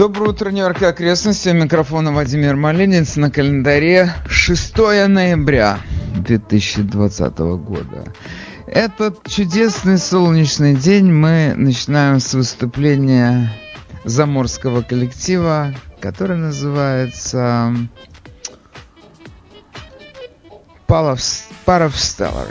Доброе утро, Нью-Йорк и окрестности. У микрофона Владимир Малинец. На календаре 6 ноября 2020 года. Этот чудесный солнечный день мы начинаем с выступления заморского коллектива, который называется Паров Stellar.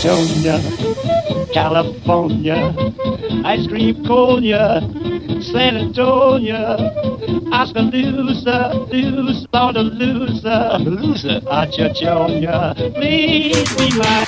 California, California, ice cream conia, San Antonio, Oskaloosa, loose, Lord of loser, loser, Achachonia, please be my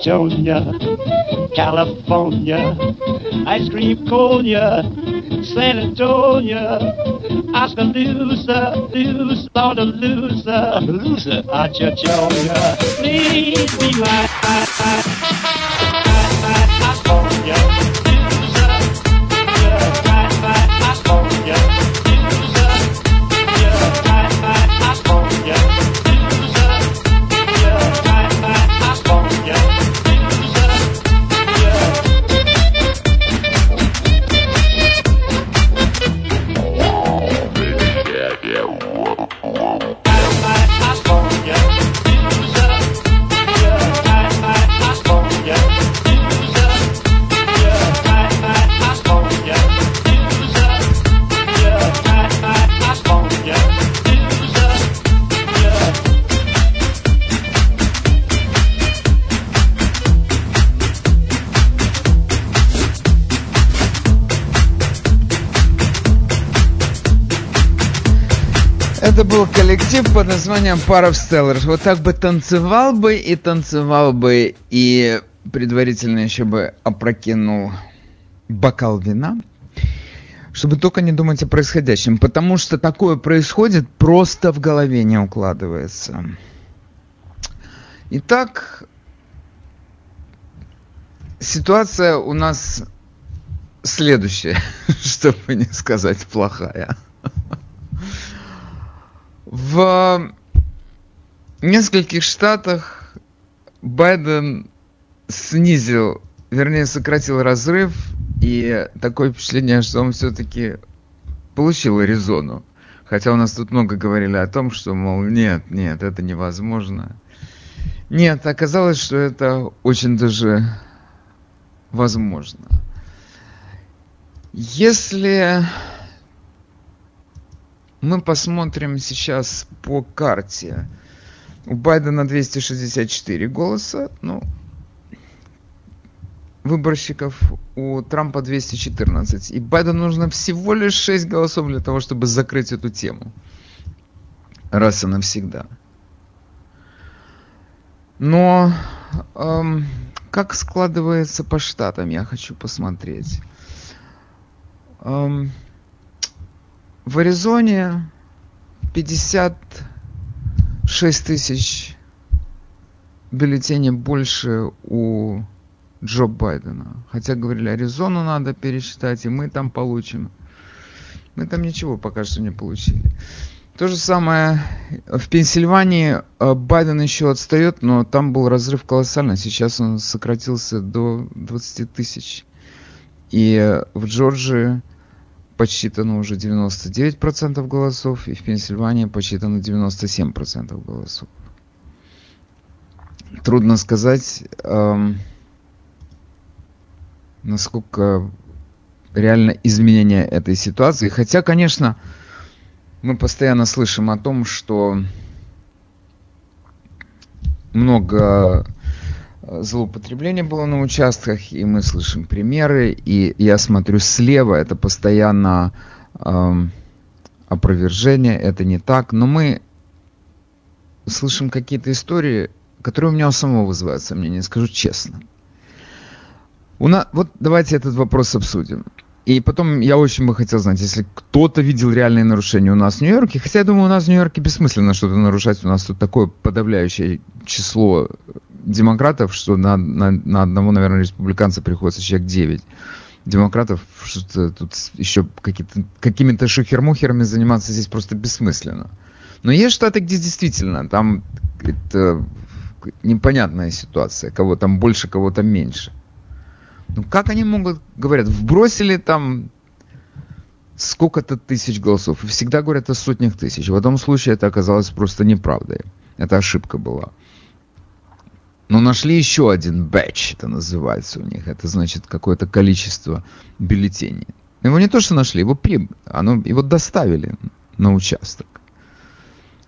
Macedonia, California, ice cream conia, San Antonio, Oskaloosa, loose, loser, loser, Macedonia, please be my коллектив под названием of Stellars. Вот так бы танцевал бы и танцевал бы, и предварительно еще бы опрокинул бокал вина, чтобы только не думать о происходящем, потому что такое происходит, просто в голове не укладывается. Итак, ситуация у нас следующая, чтобы не сказать плохая. В нескольких штатах Байден снизил, вернее, сократил разрыв, и такое впечатление, что он все-таки получил Аризону. Хотя у нас тут много говорили о том, что, мол, нет, нет, это невозможно. Нет, оказалось, что это очень даже возможно. Если мы посмотрим сейчас по карте. У Байдена 264 голоса, ну, выборщиков, у Трампа 214. И Байдену нужно всего лишь 6 голосов для того, чтобы закрыть эту тему. Раз и навсегда. Но эм, как складывается по штатам, я хочу посмотреть. Эм, в Аризоне 56 тысяч бюллетеней больше у Джо Байдена. Хотя говорили, Аризону надо пересчитать, и мы там получим. Мы там ничего пока что не получили. То же самое в Пенсильвании э, Байден еще отстает, но там был разрыв колоссальный. Сейчас он сократился до 20 тысяч. И в Джорджии подсчитано уже 99% голосов, и в Пенсильвании подсчитано 97% голосов. Трудно сказать, эм, насколько реально изменение этой ситуации. Хотя, конечно, мы постоянно слышим о том, что много э, злоупотребления было на участках, и мы слышим примеры, и я смотрю слева, это постоянно э, опровержение, это не так, но мы слышим какие-то истории, которые у меня у самого вызывают сомнения, скажу честно. У нас, вот давайте этот вопрос обсудим. И потом я очень бы хотел знать, если кто-то видел реальные нарушения у нас в Нью-Йорке, хотя я думаю, у нас в Нью-Йорке бессмысленно что-то нарушать, у нас тут такое подавляющее число демократов, что на, на, на одного, наверное, республиканца приходится человек 9 демократов, что-то тут еще какие-то, какими-то шухермухерами заниматься здесь просто бессмысленно. Но есть штаты, где действительно там это непонятная ситуация, кого там больше, кого там меньше. Ну как они могут, говорят, вбросили там сколько-то тысяч голосов. И всегда говорят о сотнях тысяч. В этом случае это оказалось просто неправдой. Это ошибка была. Но нашли еще один бэч, это называется у них. Это значит какое-то количество бюллетеней. Его не то, что нашли, его, при... Оно... его доставили на участок.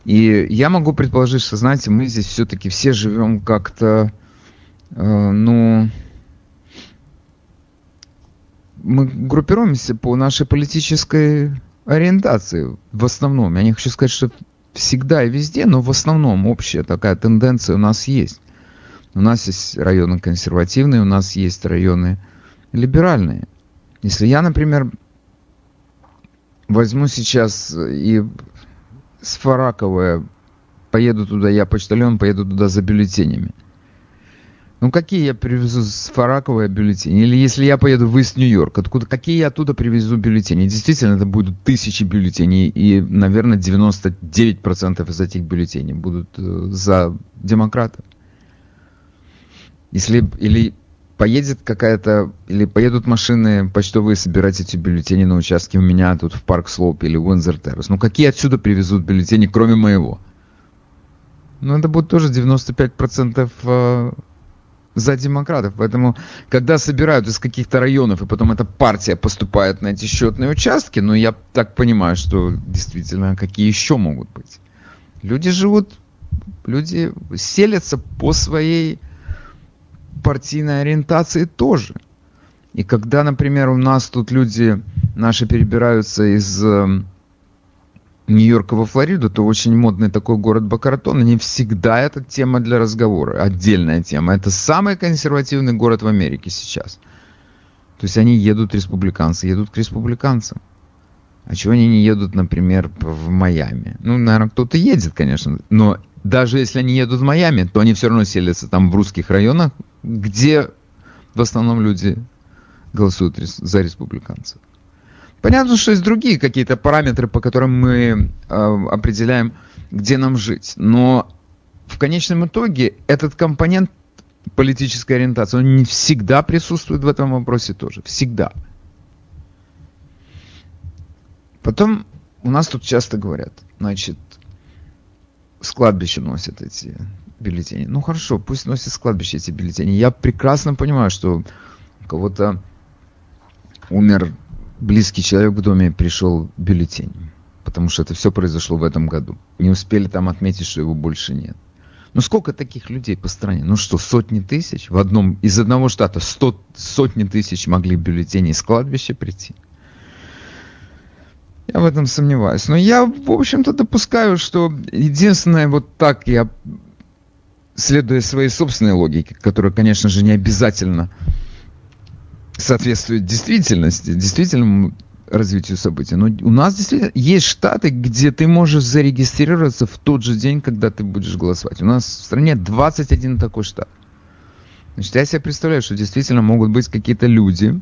И я могу предположить, что, знаете, мы здесь все-таки все живем как-то, э, ну, мы группируемся по нашей политической ориентации в основном. Я не хочу сказать, что всегда и везде, но в основном общая такая тенденция у нас есть. У нас есть районы консервативные, у нас есть районы либеральные. Если я, например, возьму сейчас и с Фараковая поеду туда, я почтальон, поеду туда за бюллетенями – ну какие я привезу с Фараковой бюллетени? Или если я поеду в Ист-Нью-Йорк, откуда, какие я оттуда привезу бюллетени? Действительно, это будут тысячи бюллетеней, и, наверное, 99% из этих бюллетеней будут э, за демократов. Если, или поедет какая-то, или поедут машины почтовые собирать эти бюллетени на участке у меня тут в Park Slope или Windsor Terrace. Ну какие отсюда привезут бюллетени, кроме моего? Ну это будет тоже 95% за демократов. Поэтому, когда собирают из каких-то районов, и потом эта партия поступает на эти счетные участки, ну, я так понимаю, что действительно, какие еще могут быть. Люди живут, люди селятся по своей партийной ориентации тоже. И когда, например, у нас тут люди наши перебираются из эм, Нью-Йорка во Флориду, то очень модный такой город Бакаратон, не всегда это тема для разговора, отдельная тема. Это самый консервативный город в Америке сейчас. То есть они едут, республиканцы, едут к республиканцам. А чего они не едут, например, в Майами? Ну, наверное, кто-то едет, конечно, но даже если они едут в Майами, то они все равно селятся там в русских районах, где в основном люди голосуют за республиканцев. Понятно, что есть другие какие-то параметры, по которым мы э, определяем, где нам жить. Но в конечном итоге этот компонент политической ориентации, он не всегда присутствует в этом вопросе тоже. Всегда. Потом у нас тут часто говорят, значит, с кладбища носят эти бюллетени. Ну хорошо, пусть носят с кладбища эти бюллетени. Я прекрасно понимаю, что у кого-то умер близкий человек в доме пришел бюллетень, потому что это все произошло в этом году. Не успели там отметить, что его больше нет. Ну сколько таких людей по стране? Ну что, сотни тысяч? В одном, из одного штата сто, сотни тысяч могли бюллетени из кладбища прийти. Я в этом сомневаюсь. Но я, в общем-то, допускаю, что единственное, вот так я, следуя своей собственной логике, которая, конечно же, не обязательно соответствует действительности, действительному развитию событий. Но у нас действительно есть штаты, где ты можешь зарегистрироваться в тот же день, когда ты будешь голосовать. У нас в стране 21 такой штат. Значит, я себе представляю, что действительно могут быть какие-то люди,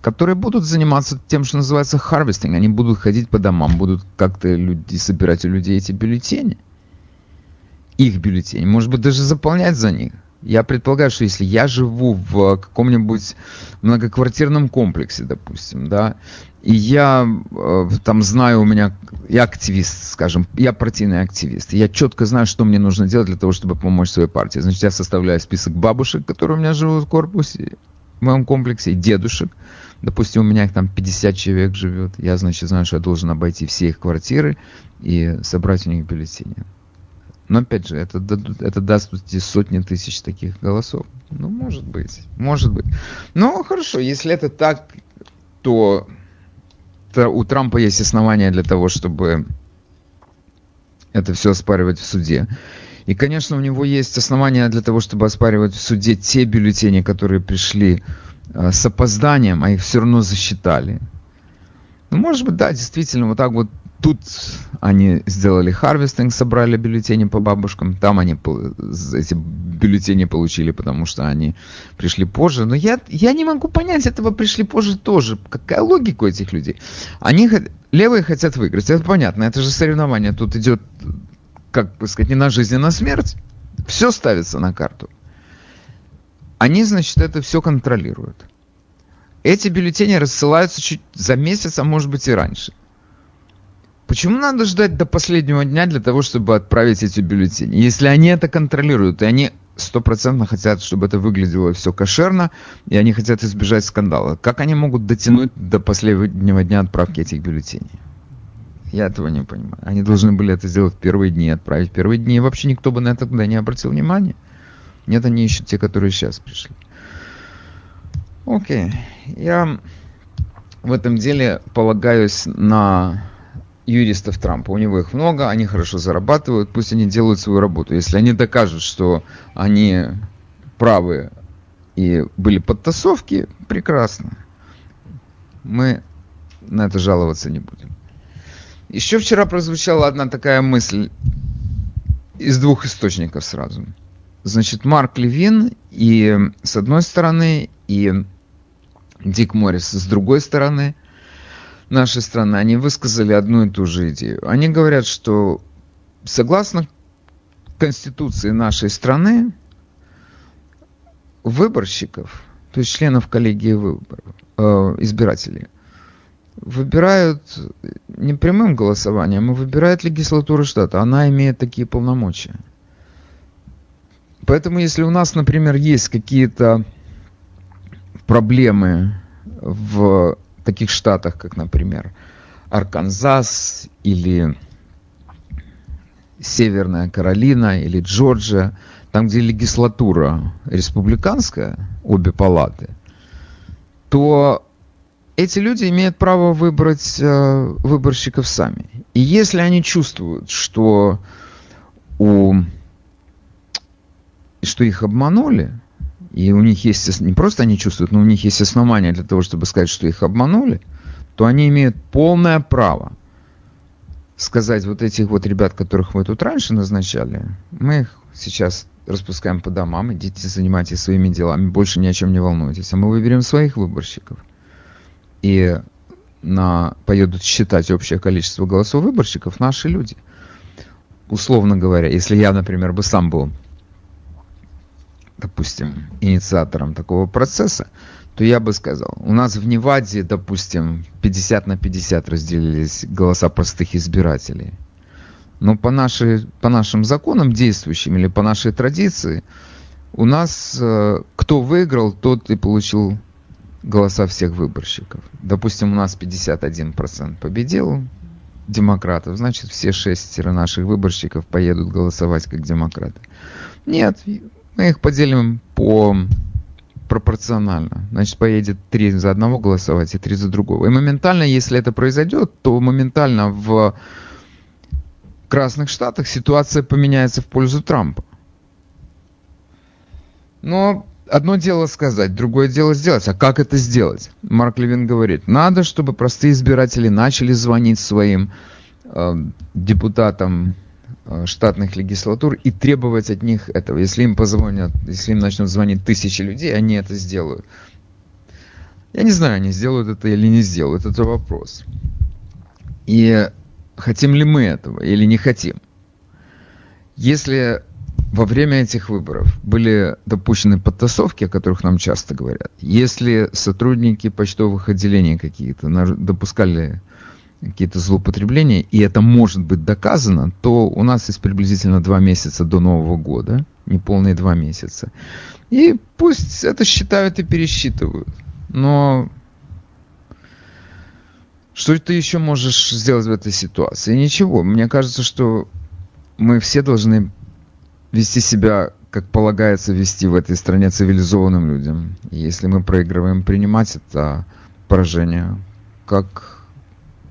которые будут заниматься тем, что называется harvesting. Они будут ходить по домам, будут как-то люди, собирать у людей эти бюллетени. Их бюллетени. Может быть, даже заполнять за них. Я предполагаю, что если я живу в каком-нибудь многоквартирном комплексе, допустим, да, и я э, там знаю, у меня, я активист, скажем, я партийный активист, и я четко знаю, что мне нужно делать для того, чтобы помочь своей партии. Значит, я составляю список бабушек, которые у меня живут в корпусе, в моем комплексе, и дедушек. Допустим, у меня их там 50 человек живет. Я, значит, знаю, что я должен обойти все их квартиры и собрать у них бюллетени. Но опять же, это, это даст сотни тысяч таких голосов. Ну, может быть, может быть. Ну, хорошо, если это так, то, то у Трампа есть основания для того, чтобы это все оспаривать в суде. И, конечно, у него есть основания для того, чтобы оспаривать в суде те бюллетени, которые пришли э, с опозданием, а их все равно засчитали. Ну, может быть, да, действительно, вот так вот Тут они сделали harvesting, собрали бюллетени по бабушкам. Там они эти бюллетени получили, потому что они пришли позже. Но я, я не могу понять этого пришли позже тоже. Какая логика у этих людей? Они левые хотят выиграть. Это понятно. Это же соревнование. Тут идет, как бы сказать, не на жизнь, а на смерть. Все ставится на карту. Они, значит, это все контролируют. Эти бюллетени рассылаются чуть за месяц, а может быть и раньше. Почему надо ждать до последнего дня для того, чтобы отправить эти бюллетени? Если они это контролируют, и они стопроцентно хотят, чтобы это выглядело все кошерно, и они хотят избежать скандала, как они могут дотянуть до последнего дня отправки этих бюллетеней? Я этого не понимаю. Они должны были это сделать в первые дни, отправить в первые дни, и вообще никто бы на это тогда не обратил внимания. Нет, они ищут те, которые сейчас пришли. Окей. Я в этом деле полагаюсь на юристов Трампа. У него их много, они хорошо зарабатывают, пусть они делают свою работу. Если они докажут, что они правы и были подтасовки, прекрасно. Мы на это жаловаться не будем. Еще вчера прозвучала одна такая мысль из двух источников сразу. Значит, Марк Левин и с одной стороны, и Дик Моррис с другой стороны – нашей страны, они высказали одну и ту же идею. Они говорят, что согласно Конституции нашей страны, выборщиков, то есть членов коллегии выборов, э, избирателей, выбирают не прямым голосованием, а выбирает легислатура штата. Она имеет такие полномочия. Поэтому, если у нас, например, есть какие-то проблемы в таких штатах, как, например, Арканзас или Северная Каролина или Джорджия, там, где легислатура республиканская, обе палаты, то эти люди имеют право выбрать э, выборщиков сами. И если они чувствуют, что, у, что их обманули, и у них есть, не просто они чувствуют, но у них есть основания для того, чтобы сказать, что их обманули, то они имеют полное право сказать вот этих вот ребят, которых вы тут раньше назначали, мы их сейчас распускаем по домам, идите занимайтесь своими делами, больше ни о чем не волнуйтесь. А мы выберем своих выборщиков. И на, поедут считать общее количество голосов выборщиков наши люди. Условно говоря, если я, например, бы сам был допустим, инициатором такого процесса, то я бы сказал, у нас в Неваде, допустим, 50 на 50 разделились голоса простых избирателей. Но по, нашей, по нашим законам действующим или по нашей традиции, у нас э, кто выиграл, тот и получил голоса всех выборщиков. Допустим, у нас 51% победил демократов, значит, все шестеро наших выборщиков поедут голосовать как демократы. Нет, мы их поделим по пропорционально. Значит, поедет три за одного голосовать и три за другого. И моментально, если это произойдет, то моментально в Красных Штатах ситуация поменяется в пользу Трампа. Но одно дело сказать, другое дело сделать. А как это сделать? Марк Левин говорит, надо, чтобы простые избиратели начали звонить своим э, депутатам штатных легислатур и требовать от них этого. Если им позвонят, если им начнут звонить тысячи людей, они это сделают. Я не знаю, они сделают это или не сделают, это вопрос. И хотим ли мы этого или не хотим. Если во время этих выборов были допущены подтасовки, о которых нам часто говорят, если сотрудники почтовых отделений какие-то допускали какие-то злоупотребления, и это может быть доказано, то у нас есть приблизительно два месяца до Нового года, неполные два месяца. И пусть это считают и пересчитывают. Но что ты еще можешь сделать в этой ситуации? Ничего. Мне кажется, что мы все должны вести себя, как полагается вести в этой стране цивилизованным людям. И если мы проигрываем, принимать это поражение как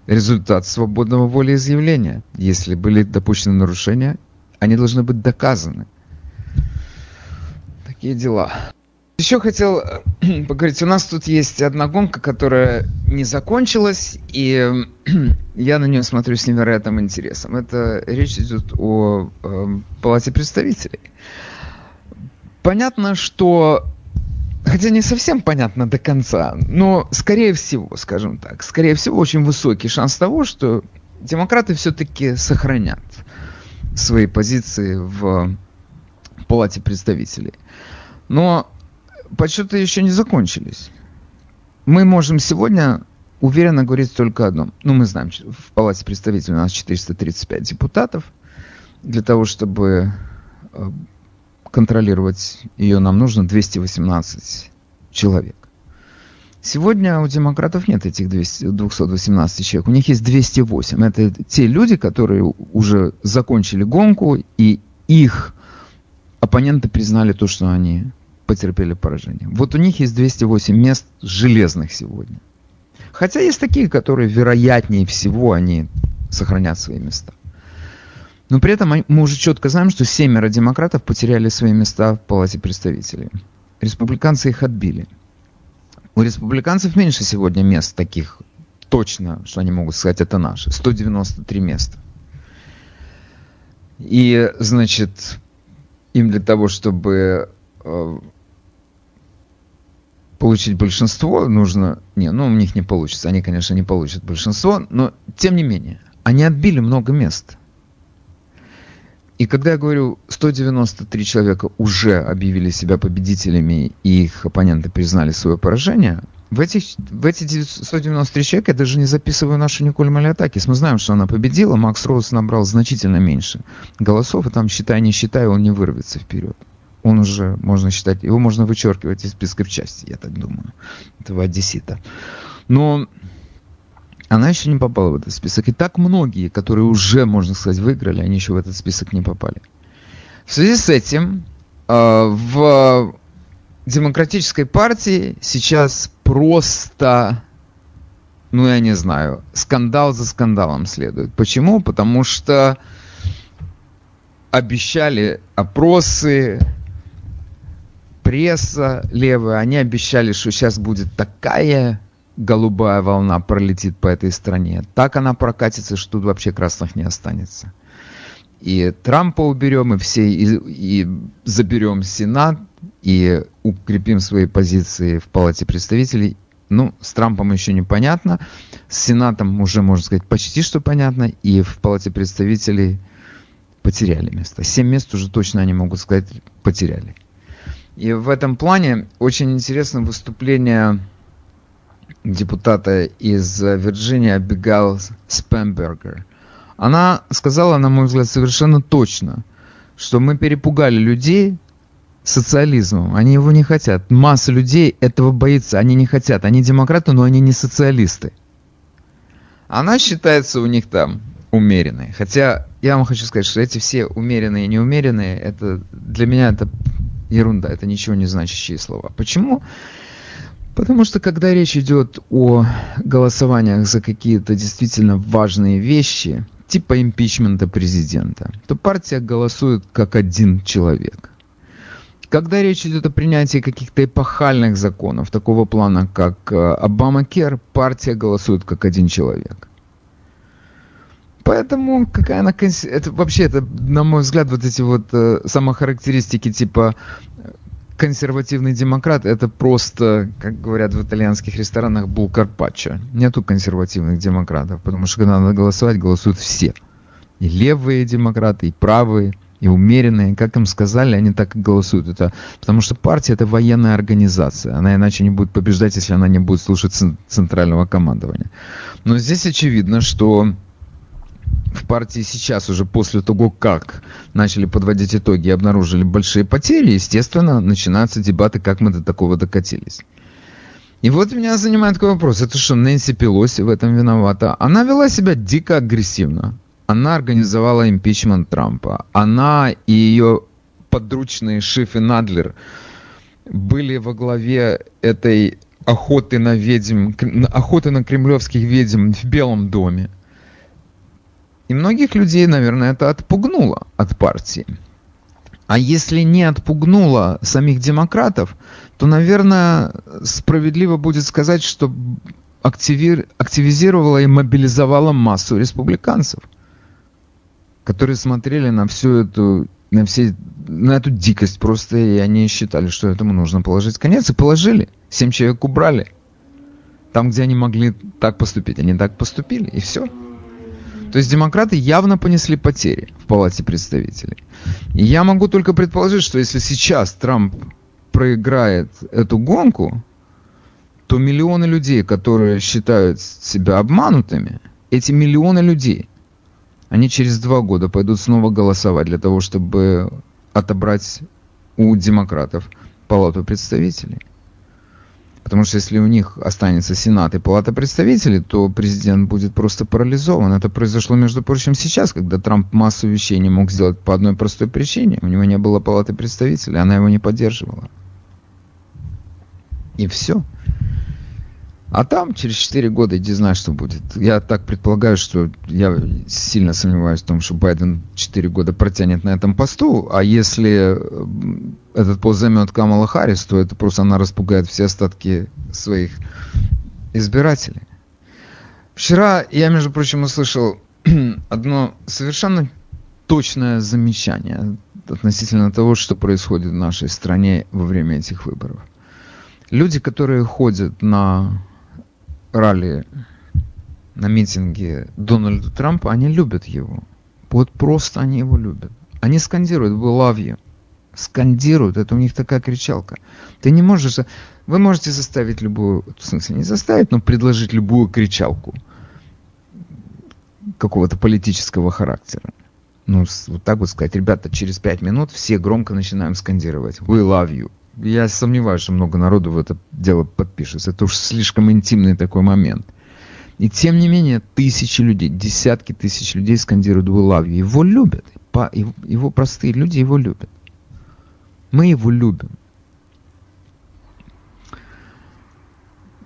результат свободного волеизъявления. Если были допущены нарушения, они должны быть доказаны. Такие дела. Еще хотел э, поговорить, у нас тут есть одна гонка, которая не закончилась, и я на нее смотрю с невероятным интересом. Это речь идет о э, Палате представителей. Понятно, что, хотя не совсем понятно до конца, но скорее всего, скажем так, скорее всего очень высокий шанс того, что демократы все-таки сохранят свои позиции в Палате представителей. Но подсчеты еще не закончились. Мы можем сегодня уверенно говорить только одно. Ну, мы знаем, в Палате представителей у нас 435 депутатов. Для того, чтобы э, контролировать ее, нам нужно 218 человек. Сегодня у демократов нет этих 200, 218 человек, у них есть 208. Это те люди, которые уже закончили гонку, и их оппоненты признали то, что они потерпели поражение. Вот у них есть 208 мест железных сегодня. Хотя есть такие, которые вероятнее всего они сохранят свои места. Но при этом мы уже четко знаем, что семеро демократов потеряли свои места в Палате представителей. Республиканцы их отбили. У республиканцев меньше сегодня мест таких, точно, что они могут сказать, это наши. 193 места. И, значит, им для того, чтобы э, получить большинство нужно... Не, ну у них не получится, они, конечно, не получат большинство, но тем не менее, они отбили много мест. И когда я говорю, 193 человека уже объявили себя победителями, и их оппоненты признали свое поражение, в, этих, в эти 193 человека я даже не записываю нашу Николь Малиатакис. Мы знаем, что она победила, Макс Роуз набрал значительно меньше голосов, и там, считай, не считай, он не вырвется вперед он уже, можно считать, его можно вычеркивать из списков части, я так думаю, этого одессита. Но она еще не попала в этот список. И так многие, которые уже, можно сказать, выиграли, они еще в этот список не попали. В связи с этим э, в демократической партии сейчас просто, ну я не знаю, скандал за скандалом следует. Почему? Потому что обещали опросы, пресса левая, они обещали, что сейчас будет такая голубая волна пролетит по этой стране. Так она прокатится, что тут вообще красных не останется. И Трампа уберем, и все, и, и заберем Сенат, и укрепим свои позиции в Палате представителей. Ну, с Трампом еще непонятно. С Сенатом уже, можно сказать, почти что понятно. И в Палате представителей потеряли место. Семь мест уже точно они могут сказать потеряли. И в этом плане очень интересно выступление депутата из Вирджинии Абигал Спембергер. Она сказала, на мой взгляд, совершенно точно, что мы перепугали людей социализмом. Они его не хотят. Масса людей этого боится. Они не хотят. Они демократы, но они не социалисты. Она считается у них там умеренной. Хотя я вам хочу сказать, что эти все умеренные и неумеренные, это для меня это ерунда, это ничего не значащие слова. Почему? Потому что когда речь идет о голосованиях за какие-то действительно важные вещи, типа импичмента президента, то партия голосует как один человек. Когда речь идет о принятии каких-то эпохальных законов, такого плана, как Обама Кер, партия голосует как один человек. Поэтому какая она... Это вообще, это, на мой взгляд, вот эти вот э, самохарактеристики типа консервативный демократ это просто, как говорят в итальянских ресторанах, бул карпаччо. Нету консервативных демократов, потому что когда надо голосовать, голосуют все. И левые демократы, и правые, и умеренные. Как им сказали, они так и голосуют. Это, потому что партия это военная организация. Она иначе не будет побеждать, если она не будет слушать центрального командования. Но здесь очевидно, что в партии сейчас, уже после того, как начали подводить итоги и обнаружили большие потери, естественно, начинаются дебаты, как мы до такого докатились. И вот меня занимает такой вопрос. Это что, Нэнси Пелоси в этом виновата? Она вела себя дико агрессивно. Она организовала импичмент Трампа. Она и ее подручные Шиф и Надлер были во главе этой охоты на ведьм, охоты на кремлевских ведьм в Белом доме. И многих людей, наверное, это отпугнуло от партии. А если не отпугнуло самих демократов, то, наверное, справедливо будет сказать, что активизировала и мобилизовала массу республиканцев, которые смотрели на всю эту на, все, на эту дикость просто, и они считали, что этому нужно положить конец, и положили. Семь человек убрали. Там, где они могли так поступить, они так поступили, и все. То есть демократы явно понесли потери в Палате представителей. И я могу только предположить, что если сейчас Трамп проиграет эту гонку, то миллионы людей, которые считают себя обманутыми, эти миллионы людей, они через два года пойдут снова голосовать для того, чтобы отобрать у демократов Палату представителей. Потому что если у них останется Сенат и Палата представителей, то президент будет просто парализован. Это произошло, между прочим, сейчас, когда Трамп массу вещей не мог сделать по одной простой причине. У него не было Палаты представителей, она его не поддерживала. И все. А там через 4 года иди знай, что будет. Я так предполагаю, что я сильно сомневаюсь в том, что Байден 4 года протянет на этом посту, а если этот пост займет Камала Харрис, то это просто она распугает все остатки своих избирателей. Вчера я, между прочим, услышал одно совершенно точное замечание относительно того, что происходит в нашей стране во время этих выборов. Люди, которые ходят на ралли на митинге Дональда Трампа, они любят его. Вот просто они его любят. Они скандируют «We love you». Скандируют, это у них такая кричалка. Ты не можешь... Вы можете заставить любую... В смысле, не заставить, но предложить любую кричалку какого-то политического характера. Ну, вот так вот сказать, ребята, через пять минут все громко начинаем скандировать «We love you» я сомневаюсь, что много народу в это дело подпишется. Это уж слишком интимный такой момент. И тем не менее, тысячи людей, десятки тысяч людей скандируют «We love you». Его любят. Его простые люди его любят. Мы его любим.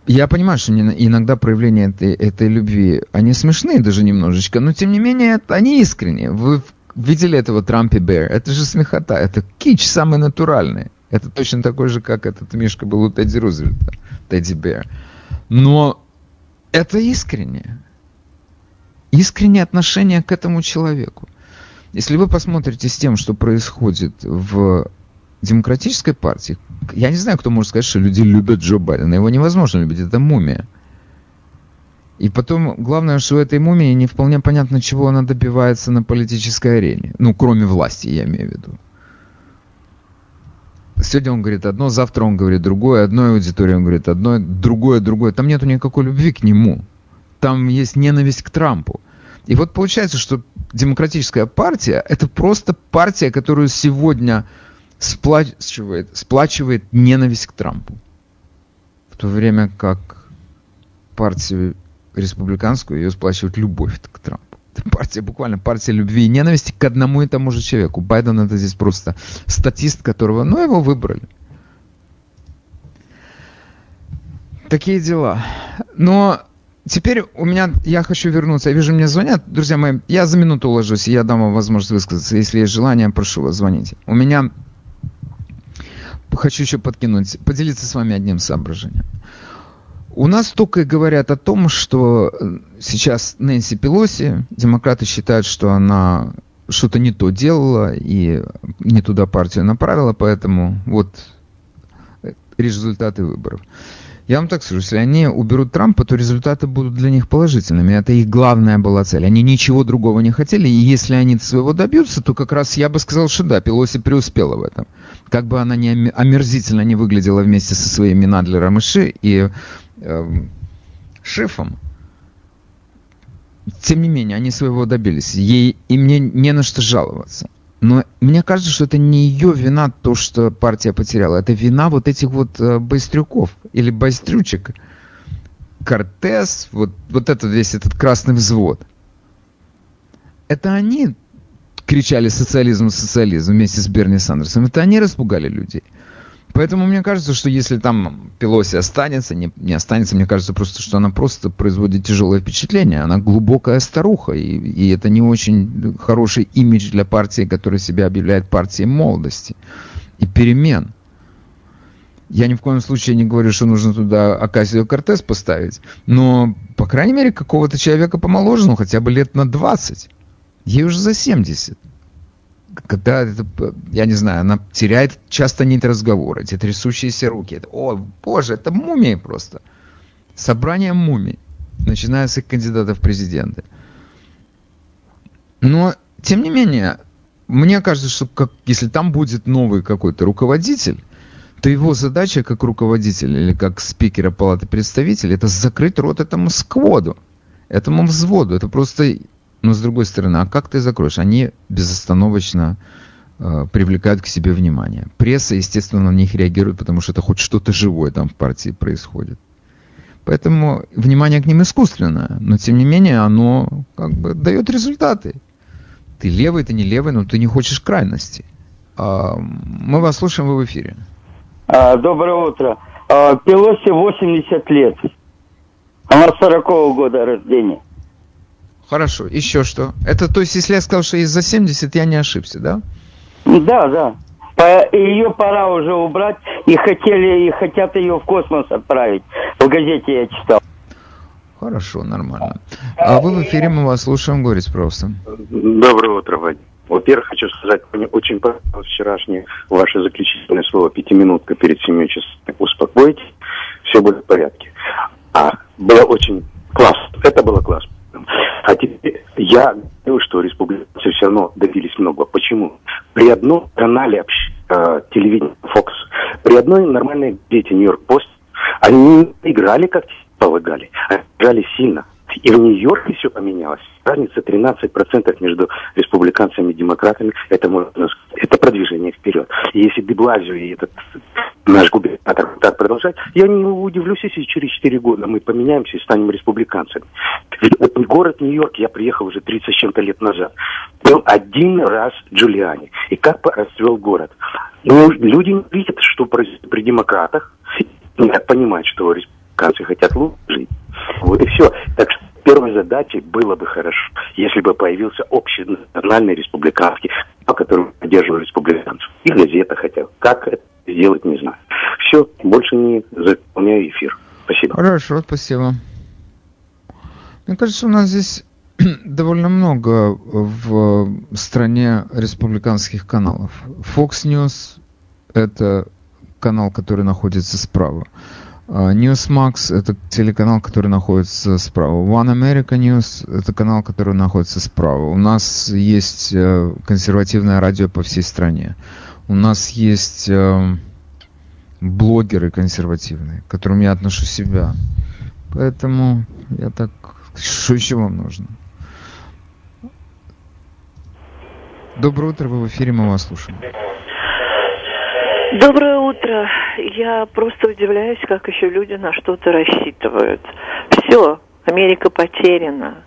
Я понимаю, что иногда проявления этой, этой любви, они смешные даже немножечко, но тем не менее, они искренние. Вы видели этого Трампи Бэр? Это же смехота, это кич самый натуральный. Это точно такой же, как этот Мишка был у Тедди Рузвельта, Тедди Бер. Но это искреннее. Искреннее отношение к этому человеку. Если вы посмотрите с тем, что происходит в демократической партии, я не знаю, кто может сказать, что люди любят Джо Байдена. Его невозможно любить, это мумия. И потом, главное, что у этой мумии не вполне понятно, чего она добивается на политической арене. Ну, кроме власти, я имею в виду. Сегодня он говорит одно, завтра он говорит другое, одной аудитории он говорит одно, другое, другое. Там нету никакой любви к нему. Там есть ненависть к Трампу. И вот получается, что демократическая партия это просто партия, которую сегодня сплачивает, сплачивает ненависть к Трампу. В то время как партию республиканскую ее сплачивает любовь к Трампу партия, буквально партия любви и ненависти к одному и тому же человеку. Байден это здесь просто статист, которого, ну, его выбрали. Такие дела. Но теперь у меня, я хочу вернуться, я вижу, мне звонят, друзья мои, я за минуту уложусь, и я дам вам возможность высказаться. Если есть желание, прошу вас, звоните. У меня, хочу еще подкинуть, поделиться с вами одним соображением. У нас только говорят о том, что э, сейчас Нэнси Пелоси, демократы считают, что она что-то не то делала и не туда партию направила, поэтому вот результаты выборов. Я вам так скажу, если они уберут Трампа, то результаты будут для них положительными. Это их главная была цель. Они ничего другого не хотели, и если они своего добьются, то как раз я бы сказал, что да, Пелоси преуспела в этом. Как бы она не омерзительно не выглядела вместе со своими Надлером и Ши и э, Шифом, тем не менее, они своего добились. Ей, и мне не на что жаловаться. Но мне кажется, что это не ее вина, то, что партия потеряла. Это вина вот этих вот э, байстрюков или байстрючек. Кортес, вот, вот этот весь этот красный взвод. Это они кричали социализм, социализм вместе с Берни Сандерсом. Это они распугали людей. Поэтому мне кажется, что если там Пелоси останется, не, не останется, мне кажется просто, что она просто производит тяжелое впечатление. Она глубокая старуха, и, и это не очень хороший имидж для партии, которая себя объявляет партией молодости и перемен. Я ни в коем случае не говорю, что нужно туда Акасио Кортес поставить, но, по крайней мере, какого-то человека помоложе, ну, хотя бы лет на 20. Ей уже за 70 когда, это, я не знаю, она теряет часто нить разговора, эти трясущиеся руки. Это, о, боже, это мумии просто. Собрание мумий, начиная с их кандидатов в президенты. Но, тем не менее, мне кажется, что как, если там будет новый какой-то руководитель, то его задача как руководителя или как спикера Палаты представителей это закрыть рот этому скводу, этому взводу. Это просто но с другой стороны, а как ты закроешь? Они безостановочно э, привлекают к себе внимание. Пресса, естественно, на них реагирует, потому что это хоть что-то живое там в партии происходит. Поэтому внимание к ним искусственное, но тем не менее оно как бы дает результаты. Ты левый, ты не левый, но ты не хочешь крайности. А, мы вас слушаем, вы в эфире. А, доброе утро. А, Пелоси 80 лет. Она 40 -го года рождения. Хорошо, еще что? Это, то есть, если я сказал, что из-за 70, я не ошибся, да? Да, да. По, ее пора уже убрать, и хотели, и хотят ее в космос отправить. В газете я читал. Хорошо, нормально. А вы в эфире, мы вас слушаем, говорить просто. Доброе утро, Вадим. Во-первых, хочу сказать, мне очень понравилось вчерашнее ваше заключительное слово «пятиминутка» перед семью часами. Успокойтесь, все будет в порядке. А было очень классно. Это было классно. А теперь я говорю, что республиканцы все равно добились много. Почему? При одном канале э, телевидения Fox, при одной нормальной газете Нью-Йорк Пост, они играли как полагали, играли сильно. И в Нью-Йорке все поменялось. Разница 13% между республиканцами и демократами. Это, можно это продвижение вперед. И если Деблазио и этот наш губернатор так продолжать, я не удивлюсь, если через 4 года мы поменяемся и станем республиканцами. Город Нью-Йорк, я приехал уже 30 с чем-то лет назад, был один раз Джулиани. И как расцвел город. Ну, люди не видят, что при демократах, понимают, что республиканцы хотят лучше жить. Вот и все. Так что первой задачей было бы хорошо, если бы появился общий национальный республиканский, который поддерживал республиканцев. И газета хотя Как это сделать, не знаю. Все, больше не заполняю эфир. Спасибо. Хорошо, спасибо. Мне кажется, у нас здесь довольно много в стране республиканских каналов. Fox News – это канал, который находится справа. А, Newsmax – это телеканал, который находится справа. One America News – это канал, который находится справа. У нас есть э, консервативное радио по всей стране. У нас есть э, блогеры консервативные, к которым я отношу себя. Поэтому я так... Что еще вам нужно? Доброе утро, вы в эфире, мы вас слушаем. Доброе утро. Я просто удивляюсь, как еще люди на что-то рассчитывают. Все, Америка потеряна.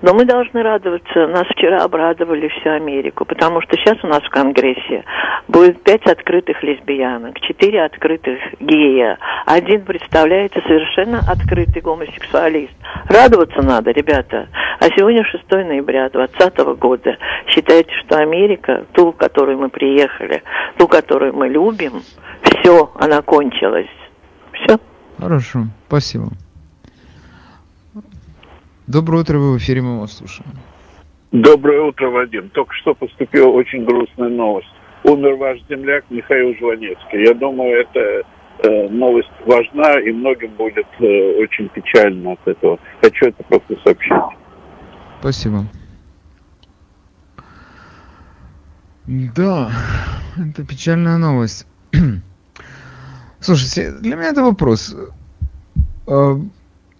Но мы должны радоваться. Нас вчера обрадовали всю Америку, потому что сейчас у нас в Конгрессе будет пять открытых лесбиянок, четыре открытых гея, один представляется совершенно открытый гомосексуалист. Радоваться надо, ребята. А сегодня 6 ноября 2020 года. Считайте, что Америка, ту, в которую мы приехали, ту, которую мы любим, все, она кончилась. Все. Хорошо, спасибо. Доброе утро, вы в эфире, мы вас слушаем. Доброе утро, Вадим. Только что поступила очень грустная новость. Умер ваш земляк Михаил Жванецкий. Я думаю, это э, новость важна, и многим будет э, очень печально от этого. Хочу это просто сообщить. Спасибо. Да, это печальная новость. Слушайте, для меня это вопрос. А,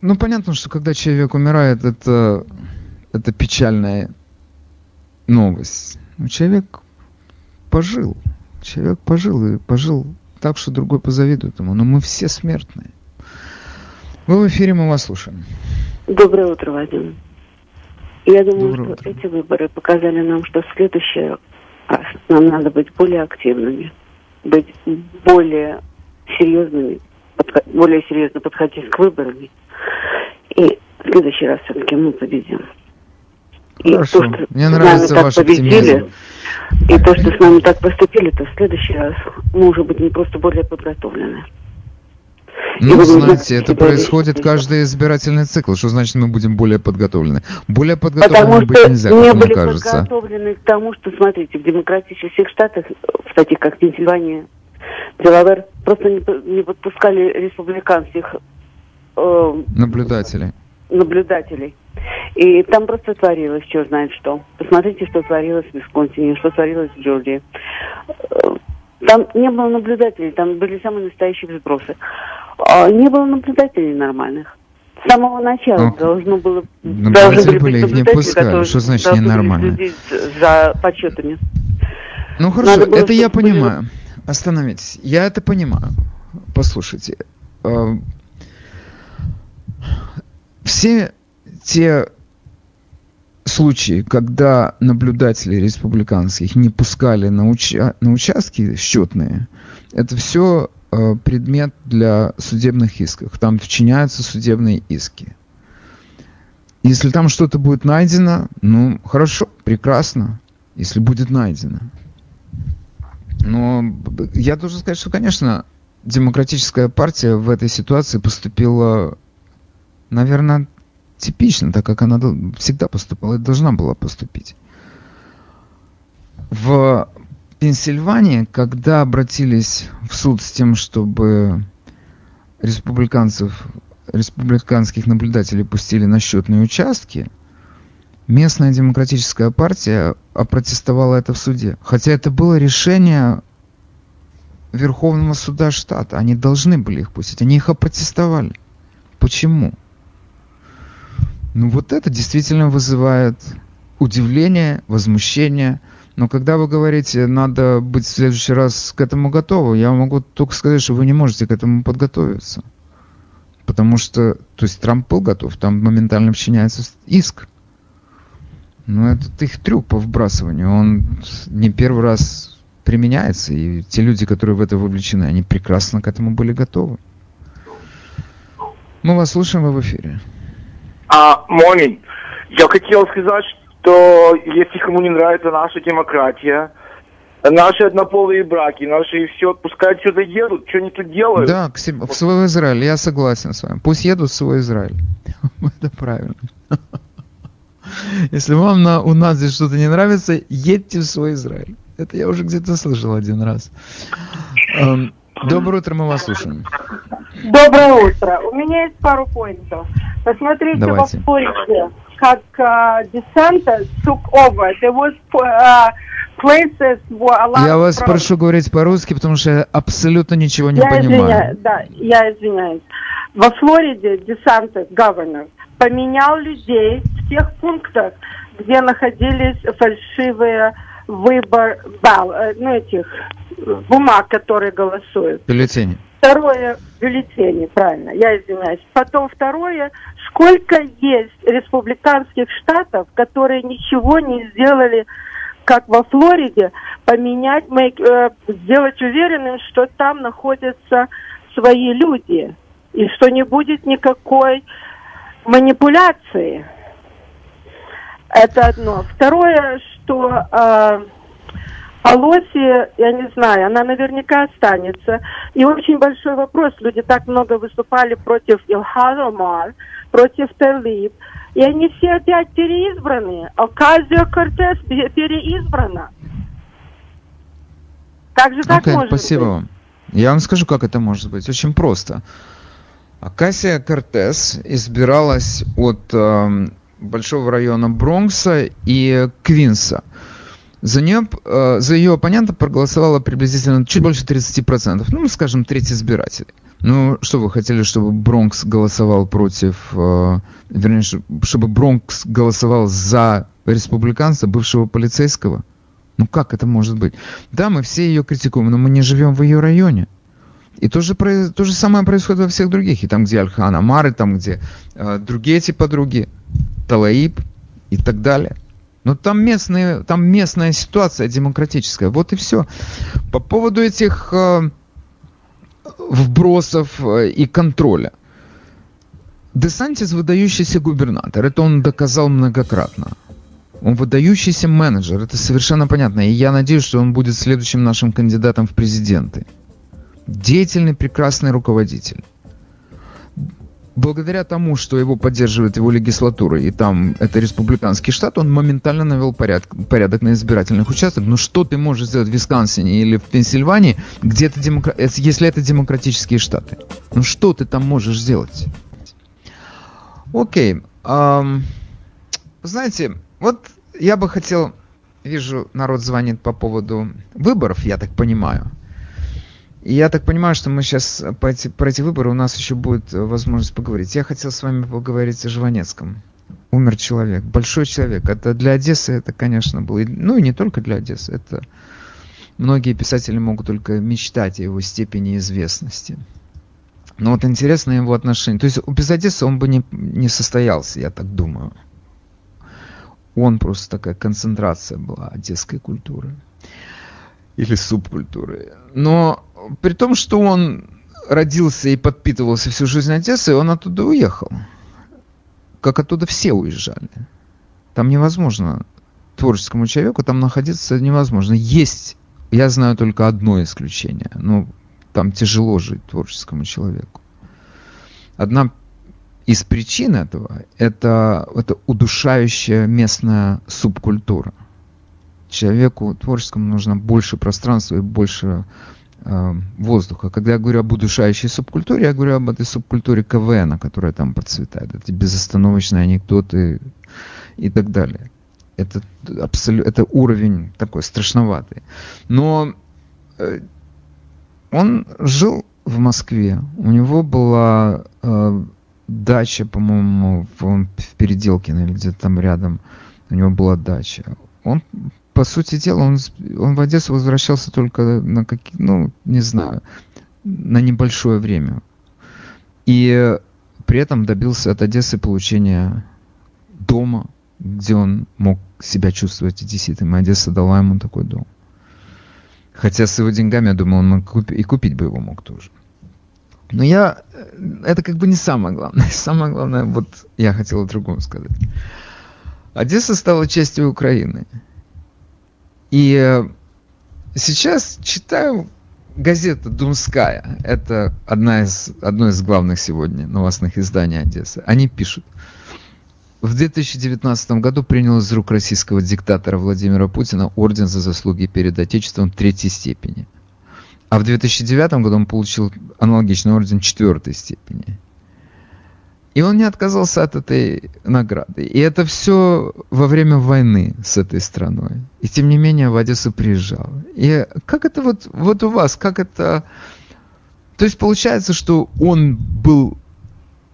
Ну, понятно, что когда человек умирает, это, это печальная новость. Но человек пожил. Человек пожил и пожил так, что другой позавидует ему. Но мы все смертные. Вы в эфире, мы вас слушаем. Доброе утро, Вадим. Я думаю, Доброе что утро. эти выборы показали нам, что в следующий раз нам надо быть более активными, быть более серьезными, более серьезно подходить к выборам. И в следующий раз все-таки мы победим. И Хорошо. то, что Мне с нами так победили, оптимизм. и то, что с нами так поступили, то в следующий раз мы уже будем просто более подготовлены. И Ну, вы знаете, это себя происходит вести. каждый избирательный цикл. Что значит мы будем более подготовлены? Более Потому подготовлены быть что нельзя, не как мне были кажется. подготовлены к тому, что, смотрите, в демократических штатах, в таких как Пенсильвания, Делавер, просто не, не подпускали республиканских э, Наблюдатели. наблюдателей. И там просто творилось, черт знает что. Посмотрите, что творилось в Висконсине, что творилось в Джорджии. Э, Там не было наблюдателей, там были самые настоящие взбросы. А Не было наблюдателей нормальных. С самого начала Ну, должно было наблюдатели были, их не пускали. Что значит следить за подсчетами. Ну хорошо, Надо было, это я были- понимаю. Остановитесь. Я это понимаю. Послушайте. э, Все те случаи, когда наблюдатели республиканских не пускали на, уча- на участки счетные, это все предмет для судебных исков. Там вчиняются судебные иски. Если там что-то будет найдено, ну хорошо, прекрасно, если будет найдено. Но я должен сказать, что, конечно, демократическая партия в этой ситуации поступила, наверное, типично, так как она всегда поступала и должна была поступить. В Пенсильвании, когда обратились в суд с тем, чтобы республиканцев, республиканских наблюдателей пустили на счетные участки, местная демократическая партия опротестовала это в суде. Хотя это было решение Верховного суда штата. Они должны были их пустить. Они их опротестовали. Почему? Ну вот это действительно вызывает удивление, возмущение. Но когда вы говорите, надо быть в следующий раз к этому готовы, я могу только сказать, что вы не можете к этому подготовиться. Потому что, то есть Трамп был готов, там моментально вчиняется иск. Но этот их трюк по вбрасыванию, он не первый раз применяется, и те люди, которые в это вовлечены, они прекрасно к этому были готовы. Мы вас слушаем, вы в эфире. А, Монин, я хотел сказать, что если кому не нравится наша демократия, наши однополые браки, наши все, пускай сюда едут, что они тут делают. Да, к себе, в свой Израиль, я согласен с вами. Пусть едут в свой Израиль. Это правильно. Если вам на, у нас здесь что-то не нравится, едьте в свой Израиль. Это я уже где-то слышал один раз. Эм, Доброе утро, мы вас слушаем. Доброе утро. У меня есть пару поинтов. Посмотрите Давайте. во Флориде, как uh, took over. There was uh, places where a lot Я вас problems. прошу говорить по-русски, потому что я абсолютно ничего не я понимаю. извиняюсь, да, я извиняюсь. Во Флориде DeSantis, governor, поменял людей в тех пунктах, где находились фальшивые выбор балл, э, ну, этих бумаг, которые голосуют. Бюллетени. Второе, бюллетени, правильно, я извиняюсь. Потом второе, сколько есть республиканских штатов, которые ничего не сделали, как во Флориде, поменять, э, сделать уверенным, что там находятся свои люди, и что не будет никакой манипуляции. Это одно. Второе, что э, Алоси, я не знаю, она наверняка останется. И очень большой вопрос. Люди так много выступали против Илхан Омар, против Талиб. И они все опять переизбраны. Оказио Кортес переизбрана. Как же так Окей, может спасибо быть? вам. Я вам скажу, как это может быть. Очень просто. Акасия Кортес избиралась от э, большого района Бронкса и Квинса. За, нее, э, за ее оппонента проголосовало приблизительно чуть больше 30%. Ну, скажем, треть избирателей. Ну, что вы хотели, чтобы Бронкс голосовал против... Э, вернее, чтобы Бронкс голосовал за республиканца, бывшего полицейского? Ну, как это может быть? Да, мы все ее критикуем, но мы не живем в ее районе. И то же, то же самое происходит во всех других. И там, где Альхан Амар, и там, где э, другие эти подруги, Талаиб и так далее. Но там, местные, там местная ситуация демократическая. Вот и все. По поводу этих э, вбросов э, и контроля. Десантис выдающийся губернатор. Это он доказал многократно. Он выдающийся менеджер. Это совершенно понятно. И я надеюсь, что он будет следующим нашим кандидатом в президенты. Деятельный, прекрасный руководитель благодаря тому, что его поддерживает его легислатура, и там это республиканский штат, он моментально навел порядок, порядок на избирательных участках. Ну что ты можешь сделать в Висконсине или в Пенсильвании, где это демокра... если это демократические штаты? Ну что ты там можешь сделать? Окей. Um, знаете, вот я бы хотел... Вижу, народ звонит по поводу выборов, я так понимаю. И я так понимаю, что мы сейчас по эти, про эти выборы у нас еще будет возможность поговорить. Я хотел с вами поговорить о Жванецком. Умер человек, большой человек. Это для Одессы это, конечно, было. Ну и не только для Одессы. Это многие писатели могут только мечтать о его степени известности. Но вот интересно его отношение. То есть без Одессы он бы не, не состоялся, я так думаю. Он просто такая концентрация была одесской культуры. Или субкультуры. Но при том, что он родился и подпитывался всю жизнь Одессой, он оттуда уехал. Как оттуда все уезжали. Там невозможно творческому человеку там находиться невозможно. Есть, я знаю только одно исключение. Ну, там тяжело жить творческому человеку. Одна из причин этого это, это удушающая местная субкультура. Человеку творческому нужно больше пространства и больше э, воздуха. Когда я говорю об удушающей субкультуре, я говорю об этой субкультуре КВН, которая там процветает. Эти безостановочные анекдоты и так далее. Это, абсолют, это уровень такой страшноватый. Но э, он жил в Москве. У него была э, дача, по-моему, в, в Переделкино или где-то там рядом. У него была дача. Он по сути дела, он, он в Одессу возвращался только на какие, ну, не знаю, на небольшое время. И при этом добился от Одессы получения дома, где он мог себя чувствовать одесситом. И Одесса дала ему такой дом. Хотя с его деньгами, я думаю, он мог и купить бы его мог тоже. Но я... Это как бы не самое главное. Самое главное, вот я хотел о другом сказать. Одесса стала частью Украины. И э, сейчас читаю газету «Думская». Это одна из, одно из главных сегодня новостных изданий Одессы. Они пишут. В 2019 году принял из рук российского диктатора Владимира Путина орден за заслуги перед Отечеством третьей степени. А в 2009 году он получил аналогичный орден четвертой степени. И он не отказался от этой награды. И это все во время войны с этой страной. И тем не менее в Одессу приезжал. И как это вот, вот у вас, как это... То есть получается, что он был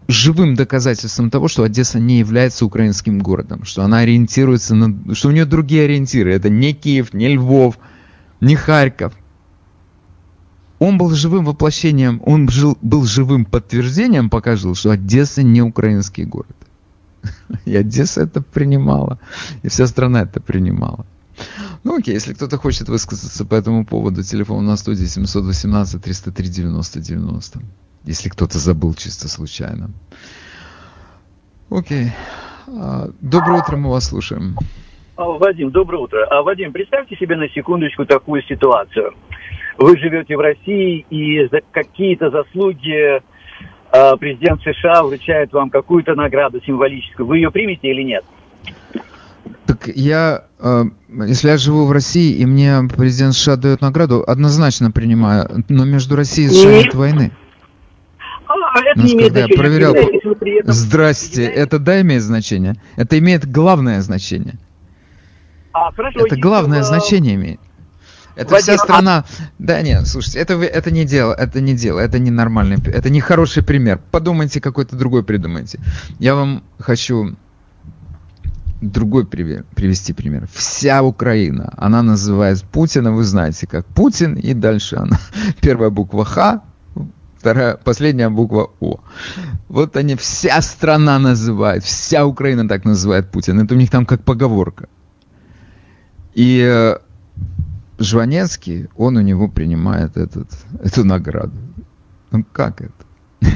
живым доказательством того, что Одесса не является украинским городом, что она ориентируется на... что у нее другие ориентиры. Это не Киев, не Львов, не Харьков, он был живым воплощением, он жил, был живым подтверждением, показывал, что Одесса не украинский город. И Одесса это принимала, и вся страна это принимала. Ну окей, если кто-то хочет высказаться по этому поводу, телефон на студии 718 303 90 90. Если кто-то забыл чисто случайно. Окей. А, доброе утро, мы вас слушаем. А, Вадим, доброе утро. А, Вадим, представьте себе на секундочку такую ситуацию вы живете в России, и за какие-то заслуги э, президент США вручает вам какую-то награду символическую. Вы ее примете или нет? Так я, э, если я живу в России и мне президент США дает награду, однозначно принимаю. Но между Россией и США Нет. войны. А, это Ну, не имеет когда я значения. проверял- этом- Здрасте, это да имеет значение? Это имеет главное значение. А, хорошо, Это главное значение имеет. Это Вадим, вся а- страна. Да нет, слушайте, это, это не дело, это не дело, это не нормальный, это не хороший пример. Подумайте, какой-то другой придумайте. Я вам хочу другой пример, привести пример. Вся Украина, она называет Путина, вы знаете, как Путин, и дальше она. Первая буква Х, вторая, последняя буква О. Вот они, вся страна называет, вся Украина так называет Путина. Это у них там как поговорка. И э, Жванецкий, он у него принимает этот, эту награду. Ну как это?